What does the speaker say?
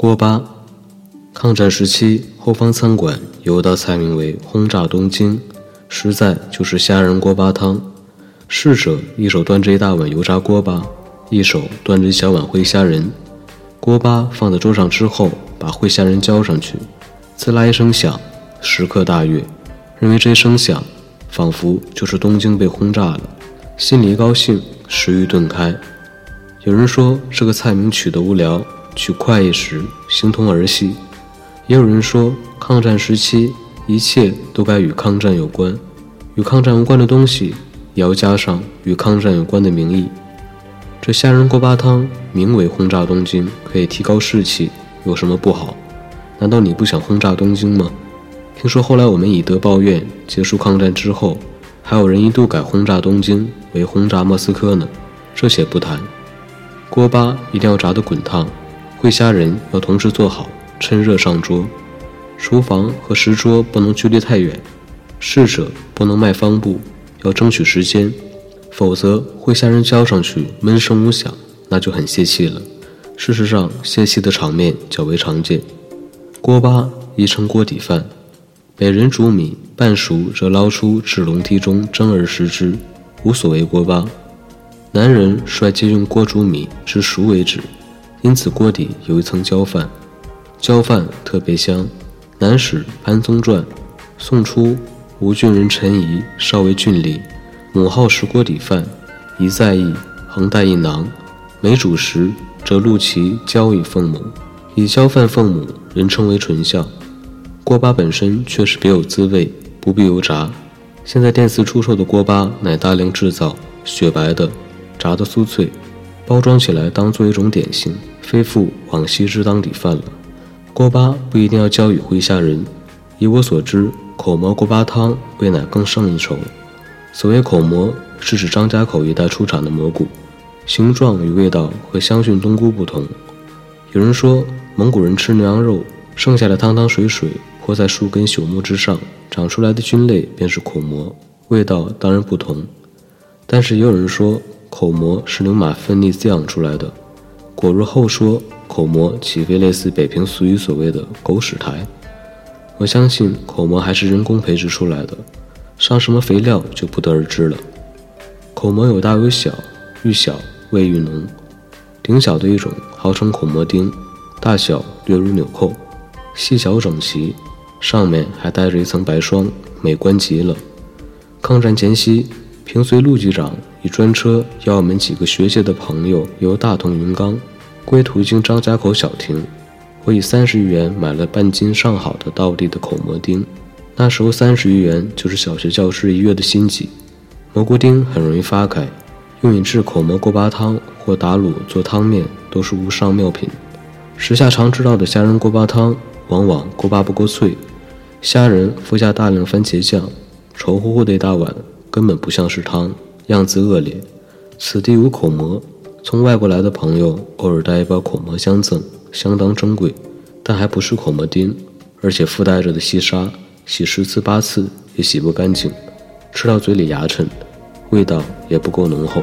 锅巴，抗战时期后方餐馆有道菜名为“轰炸东京”，实在就是虾仁锅巴汤。侍者一手端着一大碗油炸锅巴，一手端着一小碗烩虾仁。锅巴放在桌上之后，把烩虾仁浇上去，滋啦一声响，食客大悦，认为这一声响仿佛就是东京被轰炸了，心里一高兴，食欲顿开。有人说这个菜名取得无聊，取快一时，形同儿戏；也有人说抗战时期一切都该与抗战有关，与抗战无关的东西也要加上与抗战有关的名义。这虾仁锅巴汤名为轰炸东京，可以提高士气，有什么不好？难道你不想轰炸东京吗？听说后来我们以德报怨，结束抗战之后，还有人一度改轰炸东京为轰炸莫斯科呢。这些不谈，锅巴一定要炸得滚烫，烩虾仁要同时做好，趁热上桌。厨房和石桌不能距离太远，侍者不能迈方步，要争取时间。否则，会虾仁浇上去闷声无响，那就很泄气了。事实上，泄气的场面较为常见。锅巴亦称锅底饭，每人煮米半熟则捞出至笼屉中蒸而食之，无所谓锅巴。男人率皆用锅煮米至熟为止，因此锅底有一层焦饭，焦饭特别香。南史潘宗传宋初吴郡人陈仪少为郡吏。母好食锅底饭，一在意，恒带一囊。每煮时，则录其焦以奉母，以交饭奉母，人称为纯孝。锅巴本身确实别有滋味，不必油炸。现在店肆出售的锅巴乃大量制造，雪白的，炸得酥脆，包装起来当做一种点心，非复往昔之当底饭了。锅巴不一定要浇与灰虾仁，以我所知，口蘑锅巴汤味乃更胜一筹。所谓口蘑，是指张家口一带出产的蘑菇，形状与味道和香熏冬菇不同。有人说，蒙古人吃牛羊肉，剩下的汤汤水水泼在树根朽木之上，长出来的菌类便是口蘑，味道当然不同。但是也有人说，口蘑是牛马奋力滋养出来的。果若后说，口蘑岂非类似北平俗语所谓的“狗屎苔”？我相信口蘑还是人工培植出来的。上什么肥料就不得而知了。口蘑有大有小，愈小味愈浓。顶小的一种号称口蘑丁，大小略如纽扣，细小整齐，上面还带着一层白霜，美观极了。抗战前夕，平绥陆局长以专车邀我们几个学界的朋友由大同云冈归途经张家口小亭，我以三十余元买了半斤上好的道地的口蘑丁。那时候三十余元就是小学教师一月的薪级。蘑菇丁很容易发开，用以制口蘑锅巴汤或打卤做汤面都是无上妙品。时下常知道的虾仁锅巴汤，往往锅巴不够脆，虾仁附加大量番茄酱，稠乎乎的一大碗，根本不像是汤，样子恶劣。此地无口蘑，从外国来的朋友偶尔带一包口蘑相赠，相当珍贵，但还不是口蘑丁，而且附带着的细沙。洗十次八次也洗不干净，吃到嘴里牙碜，味道也不够浓厚。